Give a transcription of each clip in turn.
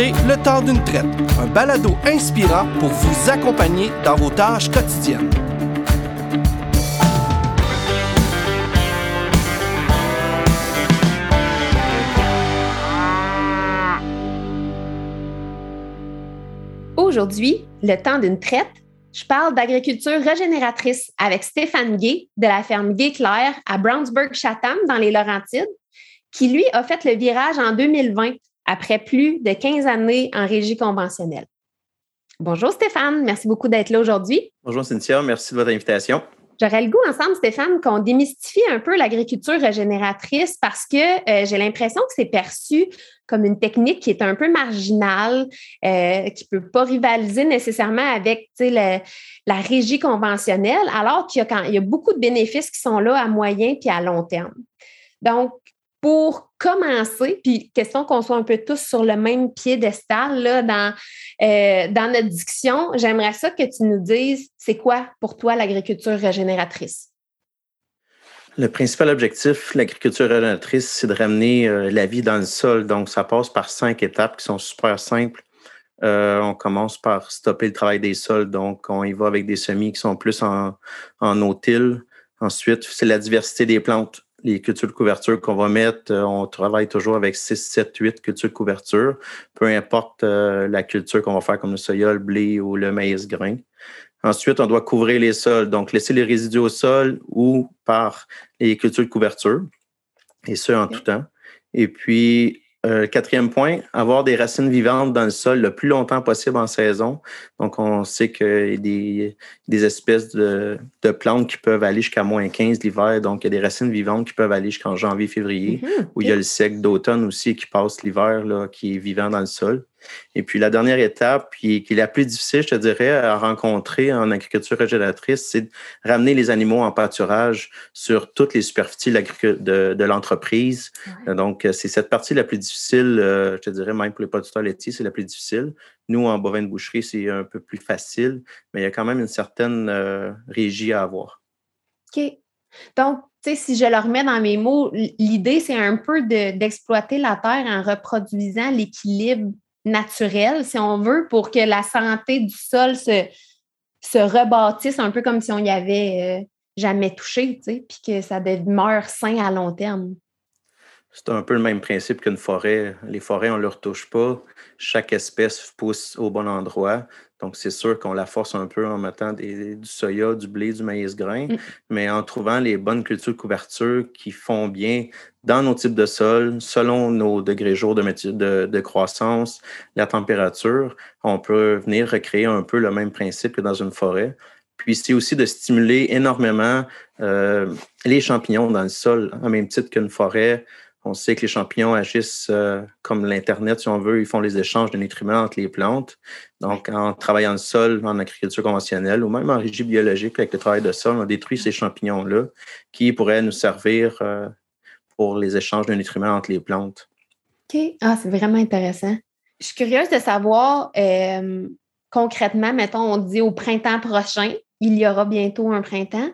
Le temps d'une traite, un balado inspirant pour vous accompagner dans vos tâches quotidiennes. Aujourd'hui, le temps d'une traite, je parle d'agriculture régénératrice avec Stéphane Gay de la ferme Gay-Claire à Brownsburg-Chatham dans les Laurentides, qui lui a fait le virage en 2020 après plus de 15 années en régie conventionnelle. Bonjour Stéphane, merci beaucoup d'être là aujourd'hui. Bonjour Cynthia, merci de votre invitation. J'aurais le goût ensemble, Stéphane, qu'on démystifie un peu l'agriculture régénératrice parce que euh, j'ai l'impression que c'est perçu comme une technique qui est un peu marginale, euh, qui ne peut pas rivaliser nécessairement avec la régie conventionnelle, alors qu'il y, y, a beaucoup de bénéfices qui sont là à moyen puis à long terme. Donc, pour commencer, puis question qu'on soit un peu tous sur le même piédestal là, dans, euh, dans notre discussion, j'aimerais ça que tu nous dises, c'est quoi pour toi l'agriculture régénératrice? Le principal objectif l'agriculture régénératrice, c'est de ramener euh, la vie dans le sol. Donc, ça passe par cinq étapes qui sont super simples. Euh, on commence par stopper le travail des sols. Donc, on y va avec des semis qui sont plus en, en. Ensuite, c'est la diversité des plantes les cultures de couverture qu'on va mettre, euh, on travaille toujours avec 6, 7, 8 cultures de couverture, peu importe euh, la culture qu'on va faire comme le soya, le blé ou le maïs grain. Ensuite, on doit couvrir les sols, donc laisser les résidus au sol ou par les cultures de couverture, et ce en tout temps. Et puis, euh, quatrième point, avoir des racines vivantes dans le sol le plus longtemps possible en saison. Donc, on sait qu'il y a des, des espèces de, de, plantes qui peuvent aller jusqu'à moins 15 l'hiver. Donc, il y a des racines vivantes qui peuvent aller jusqu'en janvier, février, mm-hmm. où il y a le sec d'automne aussi qui passe l'hiver, qui est vivant dans le sol. Et puis la dernière étape, qui, qui, est la plus difficile, je te dirais, à rencontrer en agriculture régénératrice, c'est de ramener les animaux en pâturage sur toutes les superficies de, de l'entreprise. Donc, c'est cette partie la plus difficile, euh, je te dirais, même pour les producteurs laitiers, c'est la plus difficile. Nous, en bovin de boucherie, c'est un peu plus facile, mais il y a quand même une certaine euh, régie à avoir. OK. Donc, tu sais, si je le remets dans mes mots, l'idée, c'est un peu d'exploiter la terre en reproduisant l'équilibre naturel, si on veut, pour que la santé du sol se, se rebâtisse un peu comme si on n'y avait euh, jamais touché, tu sais, puis que ça demeure sain à long terme. C'est un peu le même principe qu'une forêt. Les forêts, on ne leur touche pas. Chaque espèce pousse au bon endroit. Donc, c'est sûr qu'on la force un peu en mettant du soya, du blé, du maïs grain, mm. mais en trouvant les bonnes cultures de couverture qui font bien dans nos types de sols, selon nos degrés jours de, de, croissance, la température, on peut venir recréer un peu le même principe que dans une forêt. Puis c'est aussi de stimuler énormément euh, les champignons dans le sol, en même titre qu'une forêt. On sait que les champignons agissent euh, comme l'Internet, si on veut, ils font les échanges de nutriments entre les plantes. Donc, en travaillant le sol en agriculture conventionnelle ou même en régie biologique avec le travail de sol, on détruit ces champignons-là qui pourraient nous servir euh, pour les échanges de nutriments entre les plantes. OK. Ah, c'est vraiment intéressant. Je suis curieuse de savoir euh, concrètement, mettons, on dit au printemps prochain, il y aura bientôt un printemps.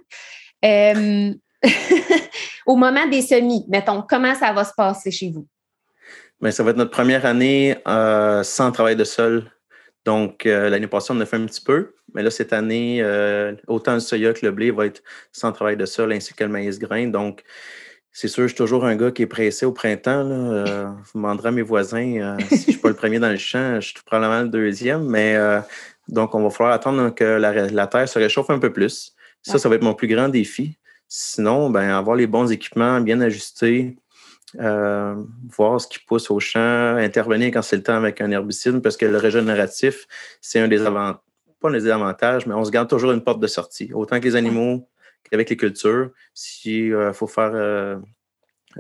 au moment des semis, mettons, comment ça va se passer chez vous? Bien, ça va être notre première année euh, sans travail de sol. Donc, euh, l'année passée, on a fait un petit peu, mais là, cette année, euh, autant le soya que le blé va être sans travail de sol, ainsi que le maïs grain. Donc, c'est sûr, je suis toujours un gars qui est pressé au printemps. Là. vous demanderez à mes voisins si je ne suis pas le premier dans le champ, je suis probablement le deuxième, mais donc, on va falloir attendre que la, la terre se réchauffe un peu plus. Ça, ça va être mon plus grand défi. Sinon, ben, avoir les bons équipements bien ajustés, euh, voir ce qui pousse au champ, intervenir quand c'est le temps avec un herbicide, parce que le régénératif, c'est un des avantages, pas un des avantages, mais on se garde toujours une porte de sortie. Autant que les animaux qu'avec les cultures, s'il euh, faut faire euh,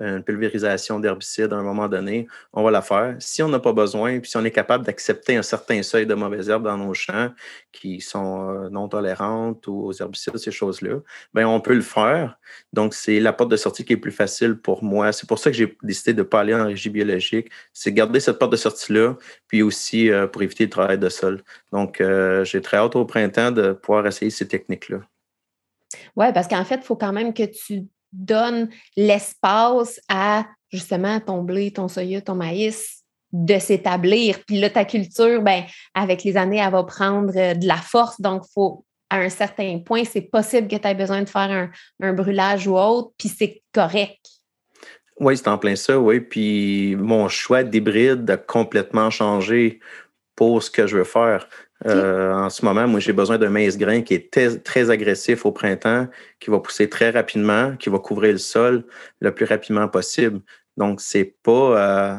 une pulvérisation d'herbicide à un moment donné, on va la faire. Si on n'a pas besoin, puis si on est capable d'accepter un certain seuil de mauvaises herbes dans nos champs qui sont euh, non tolérantes ou aux herbicides, ces choses-là, bien, on peut le faire. Donc, c'est la porte de sortie qui est plus facile pour moi. C'est pour ça que j'ai décidé de ne pas aller en régie biologique. C'est garder cette porte de sortie-là, puis aussi euh, pour éviter le travail de sol. Donc, euh, j'ai très hâte au printemps de pouvoir essayer ces techniques-là. Oui, parce qu'en fait, il faut quand même que tu donne l'espace à justement ton blé, ton soya, ton maïs de s'établir. Puis là, ta culture, ben, avec les années, elle va prendre euh, de la force. Donc, faut, à un certain point, c'est possible que tu aies besoin de faire un, brûlage ou autre, puis c'est correct. Oui, c'est en plein ça, oui. Puis mon choix d'hybride a complètement changé pour ce que je veux faire. Euh, en ce moment, moi, j'ai besoin d'un maïs grain qui est très, agressif au printemps, qui va pousser très rapidement, qui va couvrir le sol le plus rapidement possible. Donc, c'est pas, euh,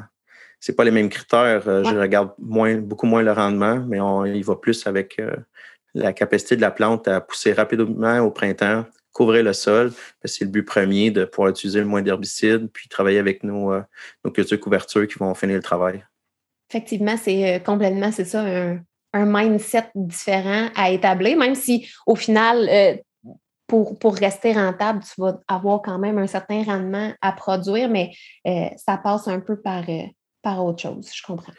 c'est pas les mêmes critères. Euh, je regarde moins, beaucoup moins le rendement, mais on y va plus avec la capacité de la plante à pousser rapidement au printemps, couvrir le sol. C'est le but premier de pouvoir utiliser le moins d'herbicides, puis travailler avec nos, nos cultures couvertures qui vont finir le travail. Effectivement, c'est complètement, c'est ça, un, un mindset différent à établir, même si au final, euh, pour, pour, rester rentable, tu vas avoir quand même un certain rendement à produire, mais euh, ça passe un peu par, euh, par autre chose, je comprends.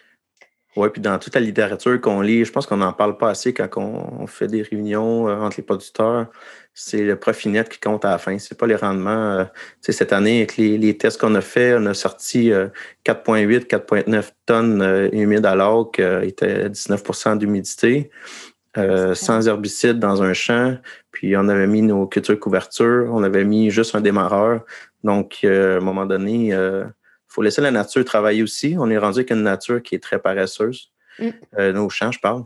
Oui, puis dans toute la littérature qu'on lit, je pense qu'on n'en parle pas assez quand on, fait des réunions entre les producteurs. C'est le profit net qui compte à la fin. C'est pas les rendements. cette année, avec les, tests qu'on a fait, on a sorti 4,8, 4,9 tonnes humides à l'eau qui était 19% d'humidité. sans herbicide dans un champ, puis on avait mis nos cultures couvertures, on avait mis juste un démarreur. Donc, à un moment donné, faut laisser la nature travailler aussi. On est rendu avec une nature qui est très paresseuse. Mm. Euh, nos champs, je parle.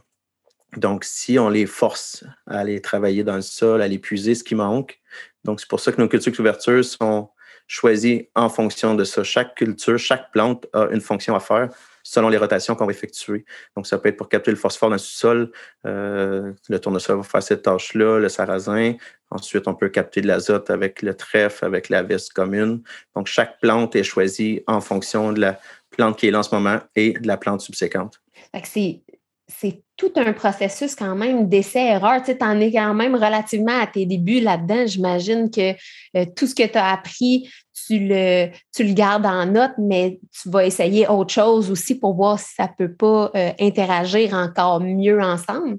Donc, si on les force à aller travailler dans le sol, à l'épuiser ce qui manque, donc c'est pour ça que nos cultures couvertures sont choisies en fonction de ça. Chaque culture, chaque plante a une fonction à faire selon les rotations qu'on va effectuer. Donc, ça peut être pour capter le phosphore dans le sous-sol. Euh, le tournesol va faire cette tâche-là, le sarrasin. Ensuite, on peut capter de l'azote avec le trèfle, avec la veste commune. Donc, chaque plante est choisie en fonction de la plante qui est là en ce moment et de la plante subséquente. C'est c'est tout un processus quand même d'essai-erreur. Tu en es quand même relativement à tes débuts là-dedans. J'imagine que euh, tout ce que tu as appris, tu le, tu le gardes en note, mais tu vas essayer autre chose aussi pour voir si ça ne peut pas euh, interagir encore mieux ensemble.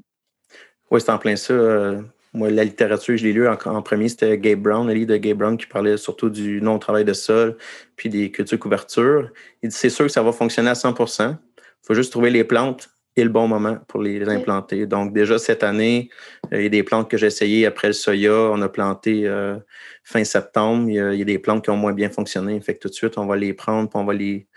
Oui, c'est en plein ça. Euh, moi, la littérature, je l'ai lu en, premier, c'était Gabe Brown, le livre de Gabe Brown qui parlait surtout du non-travail de sol puis des cultures couvertures. Il dit c'est sûr que ça va fonctionner à 100 Il faut juste trouver les plantes et le bon moment pour les, implanter. Donc, déjà cette année, euh, il y a des plantes que j'ai essayées après le soya. On a planté euh, fin septembre. Il y, a, des plantes qui ont moins bien fonctionné. Fait que tout de suite, on va les prendre on va les,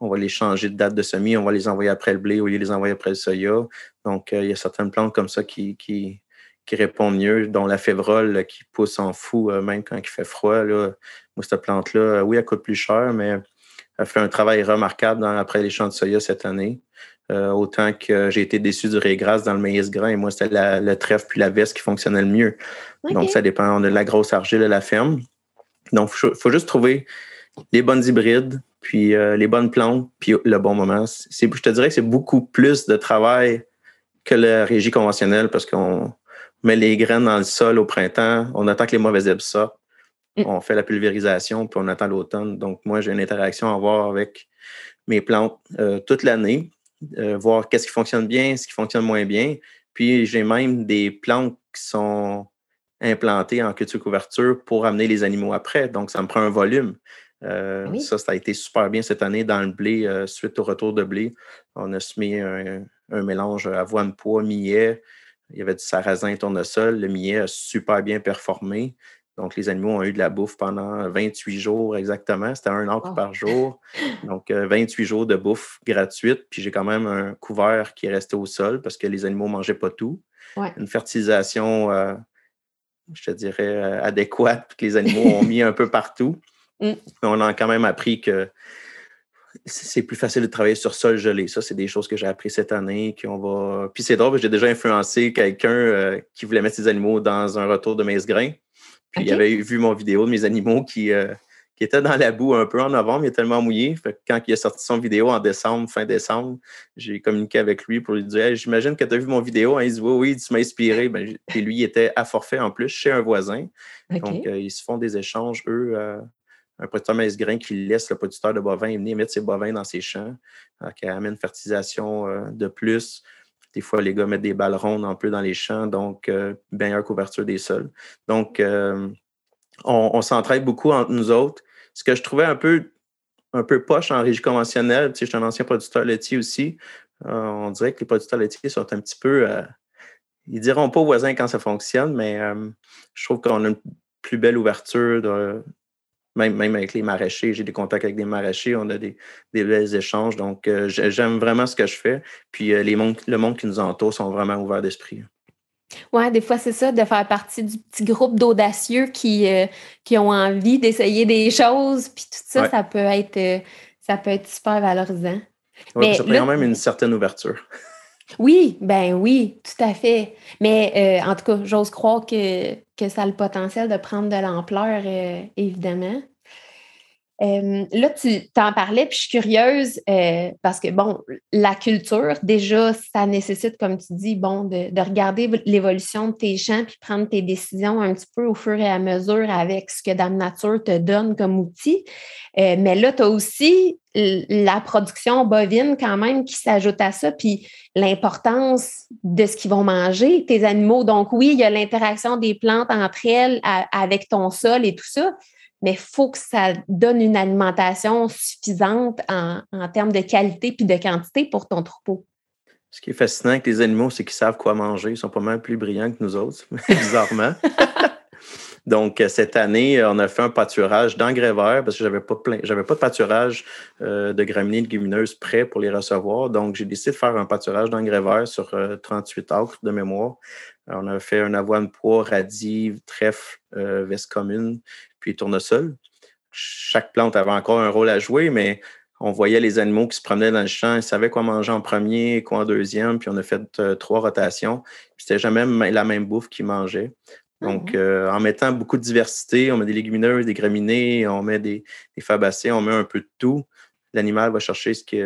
on va les changer de date de semis. On va les envoyer après le blé au lieu de les envoyer après le soya. Donc, euh, il y a certaines plantes comme ça qui, qui, qui répondent mieux, dont la févrole qui pousse en fou, même quand il fait froid. Là. Moi, cette plante-là, oui, elle coûte plus cher, mais elle fait un travail remarquable après les champs de soya cette année. Euh, autant que j'ai été déçu du régras dans le maïs grain. Et moi, c'était le trèfle puis la veste qui fonctionnait le mieux. Donc, ça dépend. On a de la grosse argile à la ferme. Donc, il faut, juste trouver les bonnes hybrides, puis euh, les bonnes plantes, puis le bon moment. Je te dirais que c'est beaucoup plus de travail que la régie conventionnelle parce qu'on met les graines dans le sol au printemps, on attend que les mauvaises herbes sortent, mm. on fait la pulvérisation, puis on attend l'automne. Donc, moi, j'ai une interaction à avoir avec mes plantes euh, toute l'année. Euh, voir qu'est-ce qui fonctionne bien, ce qui fonctionne moins bien. Puis j'ai même des plantes qui sont implantées en culture couverture pour amener les animaux après. Donc, ça me prend un volume. Euh, ça, ça a été super bien cette année dans le blé, euh, suite au retour de blé. On a semé un, un mélange avoine-pois, millet. Il y avait du sarrasin tournesol. Le millet a super bien performé. Donc, les animaux ont eu de la bouffe pendant 28 jours exactement. C'était un acre par jour. Donc, 28 euh, jours de bouffe gratuite. Puis, j'ai quand même un couvert qui est resté au sol parce que les animaux ne mangeaient pas tout. Une fertilisation, euh, je te dirais, euh, adéquate que les animaux ont mis un peu partout. Mm. On a quand même appris que c'est plus facile de travailler sur sol gelé. Ça, c'est des choses que j'ai appris cette année. Qu'on va... Puis c'est drôle, j'ai déjà influencé quelqu'un qui voulait mettre ses animaux dans un retour de maïs grain. Puis il avait vu mon vidéo de mes animaux qui, euh, qui étaient dans la boue un peu en novembre, il est tellement mouillé. quand il a sorti son vidéo en décembre, fin décembre, j'ai communiqué avec lui pour lui dire J'imagine que tu as vu mon vidéo. Hein, il dit Oui, oui, tu m'as inspiré. Ben, et lui, il était à forfait en plus chez un voisin. Donc, euh, ils se font des échanges, eux. Euh, un producteur maïs grain qui laisse le producteur de bovins venir mettre ses bovins dans ses champs, qui amène fertilisation de plus. Des fois, les gars mettent des balles rondes un peu dans les champs, donc euh, meilleure couverture des sols. Donc, euh, on, s'entraide beaucoup entre nous autres. Ce que je trouvais un peu un peu poche en régie conventionnelle. Tu sais, je suis un ancien producteur laitier aussi. on dirait que les producteurs laitiers sont un petit peu. ils diront pas aux voisins quand ça fonctionne, mais je trouve qu'on a une plus belle ouverture de, même, même avec les maraîchers, j'ai des contacts avec des maraîchers, on a des, des belles échanges. Donc, euh, j'aime vraiment ce que je fais. Puis, euh, les le monde qui nous entoure sont vraiment ouverts d'esprit. Oui, des fois, c'est ça, de faire partie du petit groupe d'audacieux qui, euh, qui ont envie d'essayer des choses. Puis tout ça, ça, peut être, ça peut être super valorisant. Mais ça prend quand même une certaine ouverture. Oui, ben oui, tout à fait. Mais en tout cas, j'ose croire que, que ça a le potentiel de prendre de l'ampleur, euh, évidemment. Euh, là, tu t'en parlais, puis je suis curieuse euh, parce que, bon, la culture, déjà, ça nécessite, comme tu dis, bon, de, regarder l'évolution de tes champs puis prendre tes décisions un petit peu au fur et à mesure avec ce que Dame Nature te donne comme outil. mais là, tu as aussi la production bovine quand même qui s'ajoute à ça, puis l'importance de ce qu'ils vont manger, tes animaux. Donc oui, il y a l'interaction des plantes entre elles avec ton sol et tout ça, mais il faut que ça donne une alimentation suffisante en, termes de qualité puis de quantité pour ton troupeau. Ce qui est fascinant avec les animaux, c'est qu'ils savent quoi manger. Ils sont pas mal plus brillants que nous autres, bizarrement. Donc, euh, cette année, euh, on a fait un pâturage d'engrais verts parce que j'avais pas plein, j'avais pas de pâturage euh, de graminées et de légumineuses prêts pour les recevoir. Donc, j'ai décidé de faire un pâturage d'engrais verts sur 38 acres de mémoire. on a fait un avoine pois, radis, trèfle, veste commune, puis tournesol. Chaque plante avait encore un rôle à jouer, mais on voyait les animaux qui se promenaient dans le champ, ils savaient quoi manger en premier, quoi en deuxième, puis on a fait trois rotations. C'était jamais la même bouffe qu'ils mangeaient. Donc, mhm. euh, en mettant beaucoup de diversité, on met des légumineuses, des graminées, on met des, fabacées, on met un peu de tout. L'animal va chercher ce qui,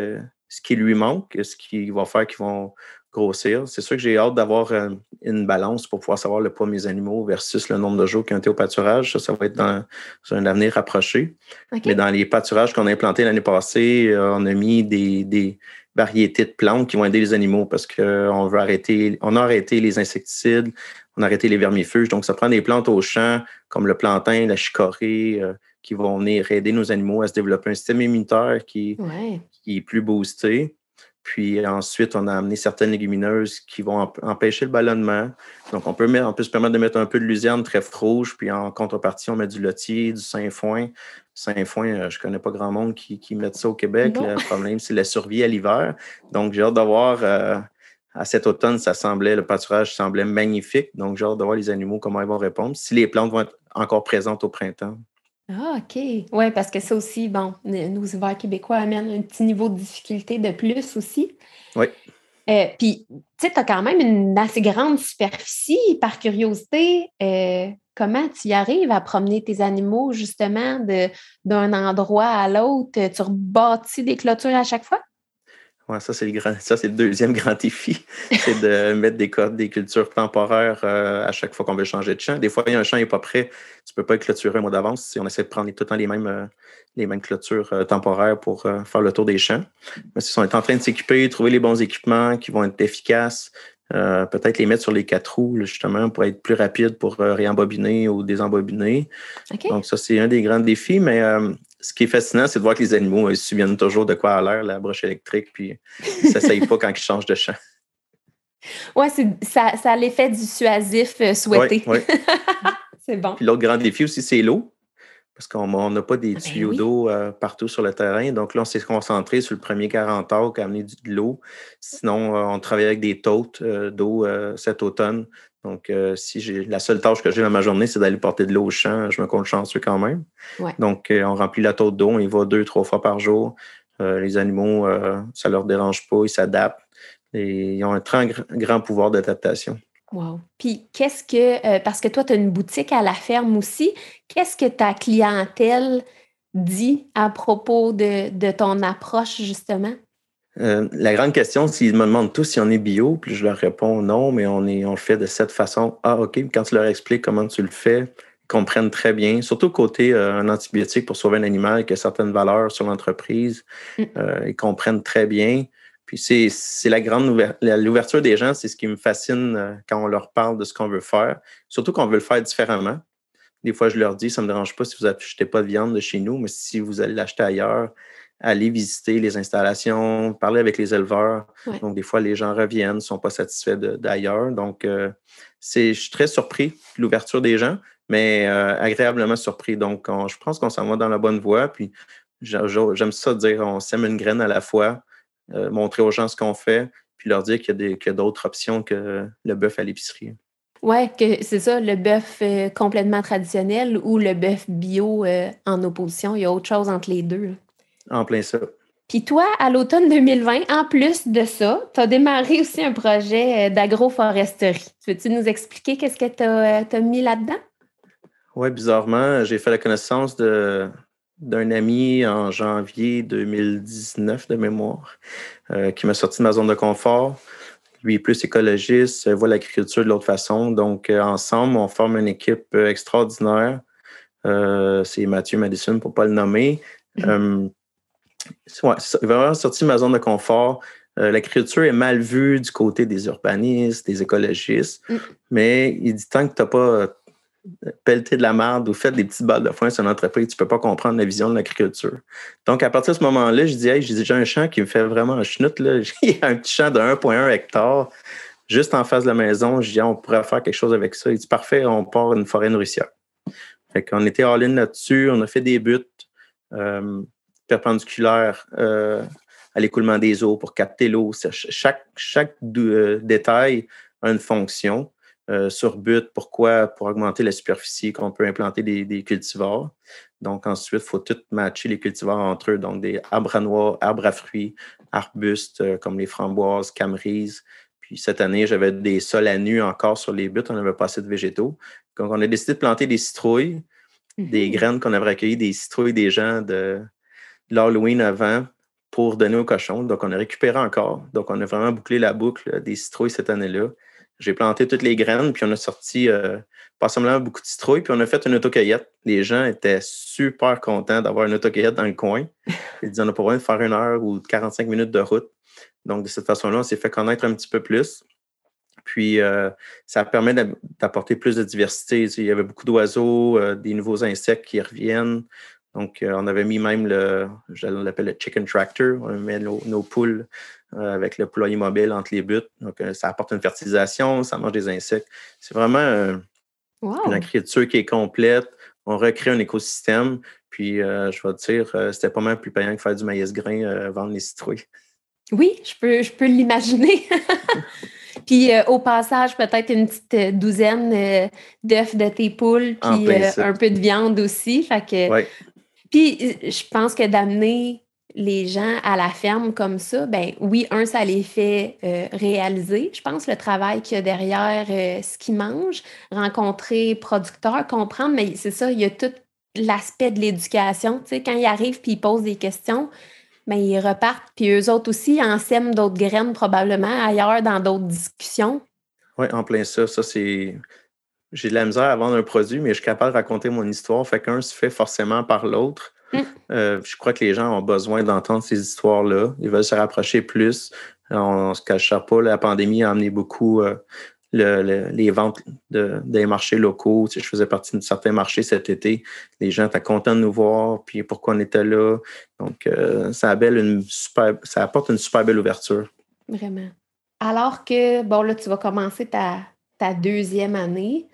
ce qui lui manque, ce qui va faire qu'ils vont grossir. C'est sûr que j'ai hâte d'avoir euh, une balance pour pouvoir savoir le poids de mes animaux versus le nombre de jours qui ont été au pâturage. Ça, ça va être dans, un avenir rapproché. Mais dans les pâturages qu'on a implantés l'année passée, euh, on a mis des, variétés de plantes qui vont aider les animaux parce qu'on veut arrêter, on a arrêté les insecticides, on a arrêté les vermifuges. Donc, ça prend des plantes au champ, comme le plantain, la chicorée, euh, qui vont venir aider nos animaux à se développer un système immunitaire qui, qui est plus boosté. Puis ensuite, on a amené certaines légumineuses qui vont empêcher le ballonnement. Donc, on peut, on peut se permettre de mettre un peu de luzerne très rouge, puis en contrepartie, on met du lotier, du sainfoin. Sainfoin, euh, je ne connais pas grand monde qui, qui met ça au Québec. Le problème, c'est la survie à l'hiver. Donc, j'ai hâte d'avoir euh, à cet automne, ça semblait, le pâturage semblait magnifique. Donc, j'ai hâte de voir les animaux, comment ils vont répondre, si les plantes vont être encore présentes au printemps. Ah, OK. Oui, parce que ça aussi, bon, nos hivers québécois amènent un petit niveau de difficulté de plus aussi. Oui. Euh, puis, tu sais, tu as quand même une assez grande superficie. Par curiosité, euh, comment tu y arrives à promener tes animaux justement d'un endroit à l'autre? Tu rebâtis des clôtures à chaque fois? Ouais, ça, c'est le grand, ça, c'est le deuxième grand défi. c'est de mettre des, des cultures temporaires euh, à chaque fois qu'on veut changer de champ. Des fois, un champ n'est pas prêt, tu ne peux pas clôturer un mois d'avance si on essaie de prendre tout le temps les mêmes, euh, les mêmes clôtures euh, temporaires pour faire le tour des champs. Mais si on est en train de s'équiper, trouver les bons équipements qui vont être efficaces, peut-être les mettre sur les quatre roues, justement, pour être plus rapide pour réembobiner ou désembobiner. Donc, ça, c'est un des grands défis, mais ce qui est fascinant, c'est de voir que les animaux ils se souviennent toujours de quoi a l'air la broche électrique, puis ils ne s'essayent pas quand ils changent de champ. Oui, ça, ça a l'effet dissuasif euh, souhaité. c'est bon. Puis l'autre grand défi aussi, c'est l'eau. Parce qu'on n'a pas des ah ben tuyaux d'eau euh, partout sur le terrain. Donc là, on s'est concentré sur le premier 40 heures qui a amené de l'eau. Sinon, euh, on travaille avec des totes d'eau cet automne donc, euh, si j'ai la seule tâche que j'ai dans ma journée, c'est d'aller porter de l'eau au champ, je me compte chanceux quand même. Donc, euh, on remplit la tôte d'eau, on y va deux, trois fois par jour. Euh, les animaux, ça ne leur dérange pas, ils s'adaptent et ils ont un très grand pouvoir d'adaptation. Wow. Puis, qu'est-ce que, parce que toi, tu as une boutique à la ferme aussi, qu'est-ce que ta clientèle dit à propos de ton approche, justement? Euh, la grande question, s'ils me demandent tous si on est bio, puis je leur réponds non, mais on, est, on le fait de cette façon. Ah, OK. Quand tu leur expliques comment tu le fais, ils comprennent très bien. Surtout côté euh, un antibiotique pour sauver un animal qui a certaines valeurs sur l'entreprise. Mm. Euh, ils comprennent très bien. Puis c'est la grande l'ouverture des gens, c'est ce qui me fascine quand on leur parle de ce qu'on veut faire. Surtout qu'on veut le faire différemment. des fois, je leur dis, ça ne me dérange pas si vous n'achetez pas de viande de chez nous, mais si vous allez l'acheter ailleurs, allez visiter les installations, parler avec les éleveurs. Donc, des fois, les gens reviennent, ne sont pas satisfaits d'ailleurs. Donc, euh, je suis très surpris de l'ouverture des gens, mais euh, agréablement surpris. Donc, je pense qu'on s'en va dans la bonne voie. Puis, j'aime ça dire, on sème une graine à la fois, euh, montrer aux gens ce qu'on fait, puis leur dire qu'il y a d'autres options que le bœuf à l'épicerie. Oui, c'est ça, le bœuf complètement traditionnel ou le bœuf bio en opposition. Il y a autre chose entre les deux. En plein ça. Puis toi, à l'automne 2020, en plus de ça, tu as démarré aussi un projet euh, d'agroforesterie. Veux-tu nous expliquer qu'est-ce que tu as, euh, mis là-dedans? Oui, bizarrement, j'ai fait la connaissance d'un ami en janvier 2019 de mémoire euh, qui m'a sorti de ma zone de confort. Lui est plus écologiste, voit l'agriculture de l'autre façon. Donc, ensemble, on forme une équipe extraordinaire. c'est Mathieu Madison, pour ne pas le nommer. Mm-hmm. Ouais, c'est vraiment sorti de ma zone de confort. Euh, l'agriculture est mal vue du côté des urbanistes, des écologistes, mm. mais il dit tant que tu n'as pas pelleté de la merde ou fait des petites balles de foin sur une entreprise, tu ne peux pas comprendre la vision de l'agriculture. Donc, à partir de ce moment-là, je dis, hey, j'ai un champ qui me fait vraiment un schnout. Là. J'ai un petit champ de 1,1 hectare juste en face de la maison. Je dis, on pourrait faire quelque chose avec ça. Il dit, parfait, on part une forêt nourricière. Fait qu'on était all-in là-dessus, on a fait des buts. Euh, perpendiculaire euh, à l'écoulement des eaux pour capter l'eau. Chaque, chaque euh, détail a une fonction. Euh, sur but, pourquoi? Pour augmenter la superficie qu'on peut implanter des, cultivars. Donc, ensuite, il faut tout matcher les cultivars entre eux. Donc, des arbres à noix, arbres à fruits, arbustes comme les framboises, camerises. Puis cette année, j'avais des sols à nu encore sur les buts. On n'avait pas assez de végétaux. Donc, on a décidé de planter des citrouilles, des mmh graines qu'on avait recueillies, des citrouilles des gens de, l'Halloween avant pour donner aux cochons. Donc, on a récupéré encore. Donc, on a vraiment bouclé la boucle des citrouilles cette année-là. J'ai planté toutes les graines, puis on a sorti euh, pas seulement beaucoup de citrouilles, puis on a fait une autocueillette. Les gens étaient super contents d'avoir une autocueillette dans le coin. Ils disaient, on a pas besoin de faire une heure ou 45 minutes de route. Donc, de cette façon-là, on s'est fait connaître un petit peu plus. Puis, euh, ça permet d'apporter plus de diversité. Il y avait beaucoup d'oiseaux, euh, des nouveaux insectes qui reviennent. Donc, euh, on avait mis même le, je l'appelle le chicken tractor. On met nos, poules euh, avec le poulailler mobile entre les buts. Donc, euh, ça apporte une fertilisation, ça mange des insectes. C'est vraiment une agriculture qui est complète. On recrée un écosystème. Puis, je vais te dire, c'était pas mal plus payant que faire du maïs grain, vendre les citrouilles. Oui, je peux, je peux l'imaginer. Puis au passage, peut-être une petite douzaine d'œufs de tes poules, puis un peu de viande aussi. Fait que puis, je pense que d'amener les gens à la ferme comme ça, ben oui, un, ça les fait euh, réaliser, je pense, le travail qu'il y a derrière euh, ce qu'ils mangent, rencontrer producteurs, comprendre, mais c'est ça, il y a tout l'aspect de l'éducation. Tu sais, quand ils arrivent puis ils posent des questions, ben, ils repartent, puis eux autres aussi en sèment d'autres graines probablement ailleurs dans d'autres discussions. Oui, en plein ça. Ça, c'est j'ai de la misère à vendre un produit, mais je suis capable de raconter mon histoire. Fait qu'un se fait forcément par l'autre. Mm. Euh, je crois que les gens ont besoin d'entendre ces histoires-là. Ils veulent se rapprocher plus. On ne se cachera pas, la pandémie a amené beaucoup euh, les ventes des marchés locaux. je faisais partie de certains marchés cet été. Les gens étaient contents de nous voir, puis pourquoi on était là. Donc, euh, ça, une super, ça apporte une super belle ouverture. Vraiment. Alors que, bon, là, tu vas commencer ta, ta deuxième année.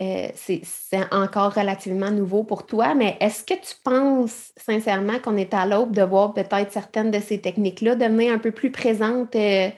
Euh, c'est encore relativement nouveau pour toi, mais est-ce que tu penses sincèrement qu'on est à l'aube de voir peut-être certaines de ces techniques-là devenir un peu plus présentes euh,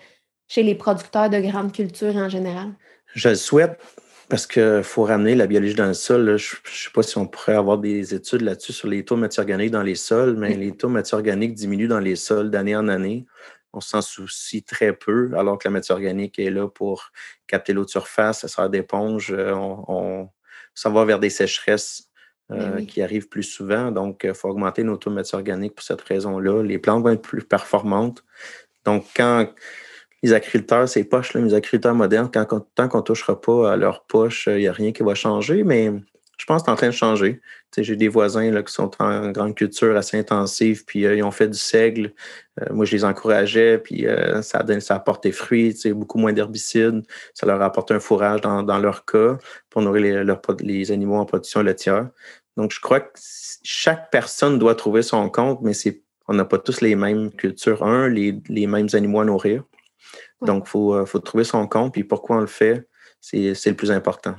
chez les producteurs de grandes cultures en général? Je le souhaite parce qu'il faut ramener la biologie dans le sol. Je ne sais pas si on pourrait avoir des études là-dessus sur les taux de matière organique dans les sols, mais les taux de matière organique diminuent dans les sols d'année en année on s'en soucie très peu, alors que la matière organique est là pour capter l'eau de surface, ça sert d'éponge, euh, on, s'en va vers des sécheresses euh, ben qui arrivent plus souvent. Donc, il faut augmenter nos taux de matière organique pour cette raison-là. Les plantes vont être plus performantes. Donc, quand les agriculteurs, ces poches, là, les agriculteurs modernes, quand, tant qu'on ne touchera pas à leurs poches, il n'y a rien qui va changer. Mais je pense que c'est en train de changer. J'ai des voisins là, qui sont en grande culture assez intensive, puis euh, ils ont fait du seigle. Euh, moi, je les encourageais, puis euh, ça, a, ça a porté fruit, beaucoup moins d'herbicides. Ça leur a apporté un fourrage dans, leur cas pour nourrir les, les animaux en production laitière. Donc, je crois que chaque personne doit trouver son compte, mais c'est on n'a pas tous les mêmes cultures, un, les, mêmes animaux à nourrir. Donc, il faut, faut trouver son compte, puis pourquoi on le fait, c'est le plus important.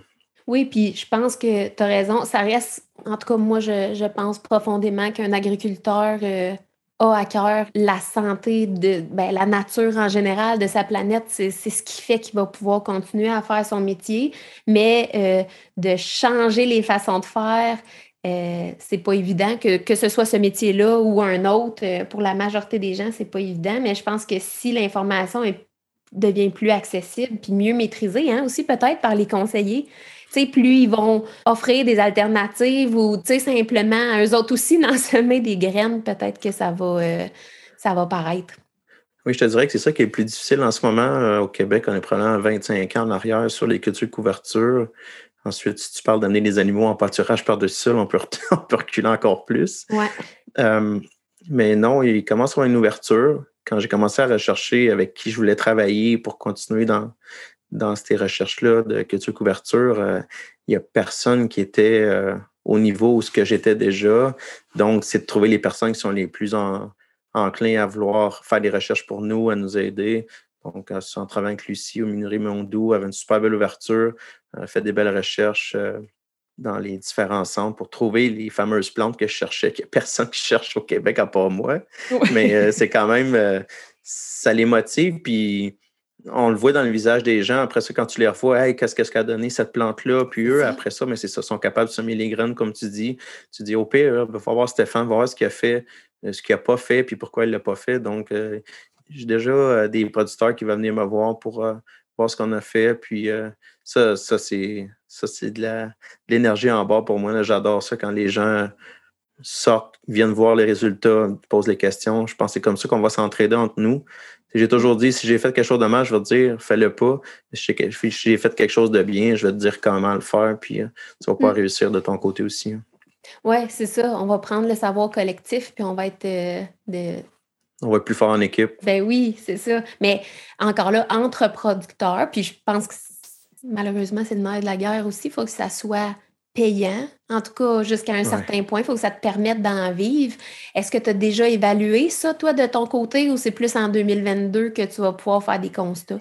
Oui, puis je pense que tu as raison. Ça reste, en tout cas, moi, je, pense profondément qu'un agriculteur euh, a à cœur la santé de ben, la nature en général de sa planète. C'est ce qui fait qu'il va pouvoir continuer à faire son métier. Mais euh, de changer les façons de faire, euh, c'est pas évident que, que ce soit ce métier-là ou un autre. pour la majorité des gens, c'est pas évident. Mais je pense que si l'information devient plus accessible puis mieux maîtrisée, hein, aussi peut-être par les conseillers plus ils vont offrir des alternatives ou simplement eux autres aussi d'en semer des graines, peut-être que ça va, euh, ça va paraître. Oui, je te dirais que c'est ça qui est le plus difficile en ce moment euh, au Québec. On est probablement 25 ans en arrière sur les cultures de couverture. Ensuite, si tu parles d'amener les animaux en pâturage par-dessus sol, on peut, reculer encore plus. Ouais. Euh, mais non, il commence à avoir une ouverture. Quand j'ai commencé à rechercher avec qui je voulais travailler pour continuer dans, dans ces recherches-là de culture couverture, euh, il n'y a personne qui était euh, au niveau où ce que j'étais déjà. Donc, c'est de trouver les personnes qui sont les plus enclins à vouloir faire des recherches pour nous, à nous aider. Donc, en travaillant avec Lucie au Minerie Mondou, avait une super belle ouverture, fait des belles recherches euh, dans les différents centres pour trouver les fameuses plantes que je cherchais, qu'il n'y a personne qui cherche au Québec à part moi. Mais c'est quand même, ça les motive. Puis on le voit dans le visage des gens. Après ça, quand tu les revois, hey, qu'est-ce qu'elle a donné cette plante-là? Puis eux, après ça, mais c'est ça, sont capables de semer les graines, comme tu dis. Tu dis, au pire, il va falloir voir Stéphane, voir ce qu'il a fait, euh, ce qu'il n'a pas fait, puis pourquoi il ne l'a pas fait. Donc, euh, j'ai déjà euh, des producteurs qui vont venir me voir pour voir ce qu'on a fait. Puis ça, ça c'est ça, c'est de l'énergie en bas pour moi. J'adore ça quand les gens sortent, viennent voir les résultats, posent les questions. Je pense que c'est comme ça qu'on va s'entraider entre nous. J'ai toujours dit, si j'ai fait quelque chose de mal, je vais te dire, fais-le pas. Si j'ai fait quelque chose de bien, je vais te dire comment le faire, puis euh, tu vas pas mm. réussir de ton côté aussi. Hein. Oui, c'est ça. On va prendre le savoir collectif, puis on va être euh, de... On va être plus fort en équipe. Ben oui, c'est ça. Mais encore là, entre producteurs, puis je pense que malheureusement, c'est le nerf de la guerre aussi, il faut que ça soit payant, en tout cas jusqu'à un certain point. Il faut que ça te permette d'en vivre. Est-ce que tu as déjà évalué ça, toi, de ton côté, ou c'est plus en 2022 que tu vas pouvoir faire des constats?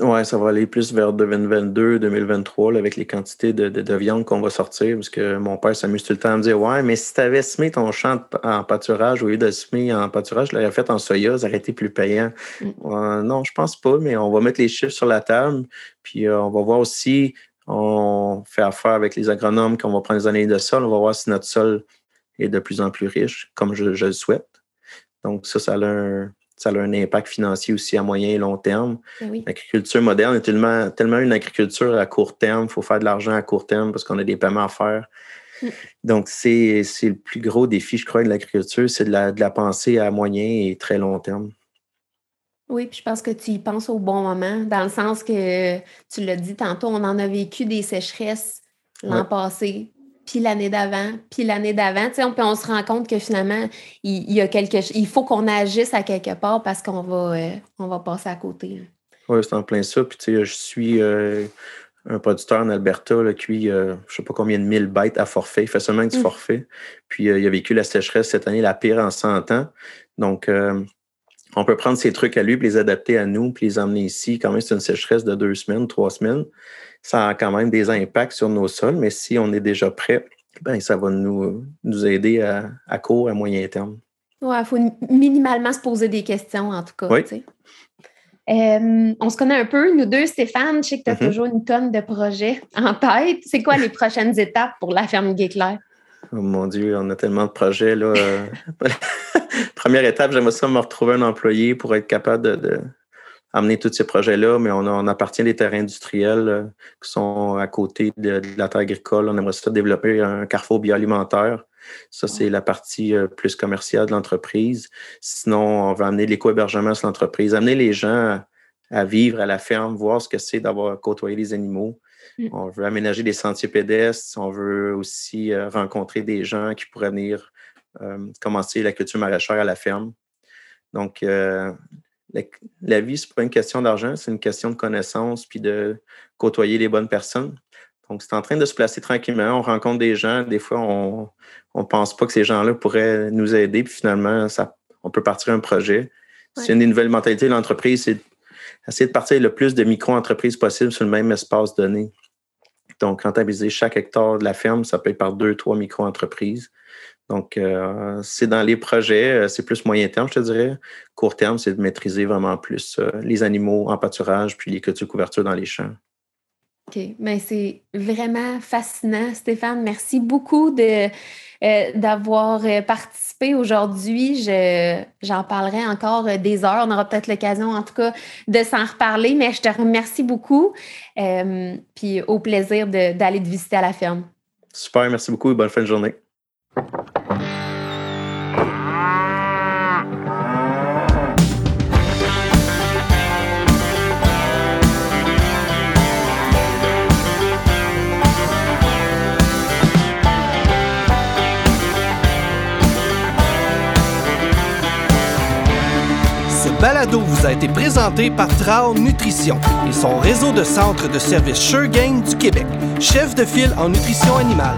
Oui, ça va aller plus vers 2022, 2023, avec les quantités de, viande qu'on va sortir, parce que mon père s'amuse tout le temps à me dire Ouais, mais si tu avais semé ton champ en pâturage au lieu de semer en pâturage, je l'aurais fait en soya, ça aurait été plus payant. Mm. non, je pense pas, mais on va mettre les chiffres sur la table, puis euh, on va voir aussi on fait affaire avec les agronomes, qu'on va prendre les analyses de sol, on va voir si notre sol est de plus en plus riche, comme je, le souhaite. Donc, ça, ça a, un, ça a un impact financier aussi à moyen et long terme. Ben L'agriculture moderne est tellement, tellement une agriculture à court terme. Il faut faire de l'argent à court terme parce qu'on a des paiements à faire. Mm. Donc, c'est le plus gros défi, je crois, de l'agriculture, c'est de la, de la pensée à moyen et très long terme. Oui, puis je pense que tu y penses au bon moment, dans le sens que tu l'as dit tantôt, on en a vécu des sécheresses l'an passé, puis l'année d'avant, puis l'année d'avant. Tu sais, on, on se rend compte que finalement, il, y a quelque il faut qu'on agisse à quelque part parce qu'on va, euh, on va passer à côté. Oui, c'est en plein ça. Puis tu sais, je suis euh, un producteur en Alberta là, qui, euh, je ne sais pas combien de mille bêtes à forfait. Il fait seulement du mmh. forfait. Puis il a vécu la sécheresse cette année, la pire en 100 ans. Donc, on peut prendre ces trucs à lui, puis les adapter à nous, puis les emmener ici. Quand même, c'est une sécheresse de deux semaines, trois semaines. Ça a quand même des impacts sur nos sols, mais si on est déjà prêt, ben, ça va nous, nous aider à, à court, à moyen terme. Oui, il faut minimalement se poser des questions, en tout cas. Oui. Euh, on se connaît un peu, nous deux, Stéphane. Je sais que tu as mm-hmm. toujours une tonne de projets en tête. C'est quoi les prochaines étapes pour la ferme Guéclair? Oh mon Dieu, on a tellement de projets. Là. Première étape, j'aimerais ça me retrouver un employé pour être capable de, tous ces projets-là, mais on, appartient à des terrains industriels euh, qui sont à côté de, la terre agricole. On aimerait ça développer un carrefour bioalimentaire. Ça, c'est la partie euh, plus commerciale de l'entreprise. Sinon, on va amener l'éco-hébergement sur l'entreprise, amener les gens à, vivre à la ferme, voir ce que c'est d'avoir côtoyé les animaux. Mm. On veut aménager des sentiers pédestres. On veut aussi euh, rencontrer des gens qui pourraient venir euh, commencer la culture maraîchère à la ferme. Donc, euh, la, vie, ce n'est pas une question d'argent, c'est une question de connaissance puis de côtoyer les bonnes personnes. Donc, c'est en train de se placer tranquillement. On rencontre des gens. Des fois, on ne pense pas que ces gens-là pourraient nous aider. Puis finalement, ça, on peut partir un projet. C'est une des nouvelles mentalités de l'entreprise, c'est essayer de partir le plus de micro-entreprises possible sur le même espace donné. Donc, rentabiliser chaque hectare de la ferme, ça peut être par deux, trois micro-entreprises. Donc, euh, c'est dans les projets, euh, c'est plus moyen terme, je te dirais. Court terme, c'est de maîtriser vraiment plus euh, les animaux en pâturage puis les cultures couvertures dans les champs. OK. Mais c'est vraiment fascinant, Stéphane. Merci beaucoup de, d'avoir participé aujourd'hui. j'en parlerai encore des heures. On aura peut-être l'occasion, en tout cas, de s'en reparler, mais je te remercie beaucoup. puis au plaisir d'aller te visiter à la ferme. Super, merci beaucoup et bonne fin de journée. Balado vous a été présenté par Trao Nutrition et son réseau de centres de services Sure du Québec, chef de file en nutrition animale.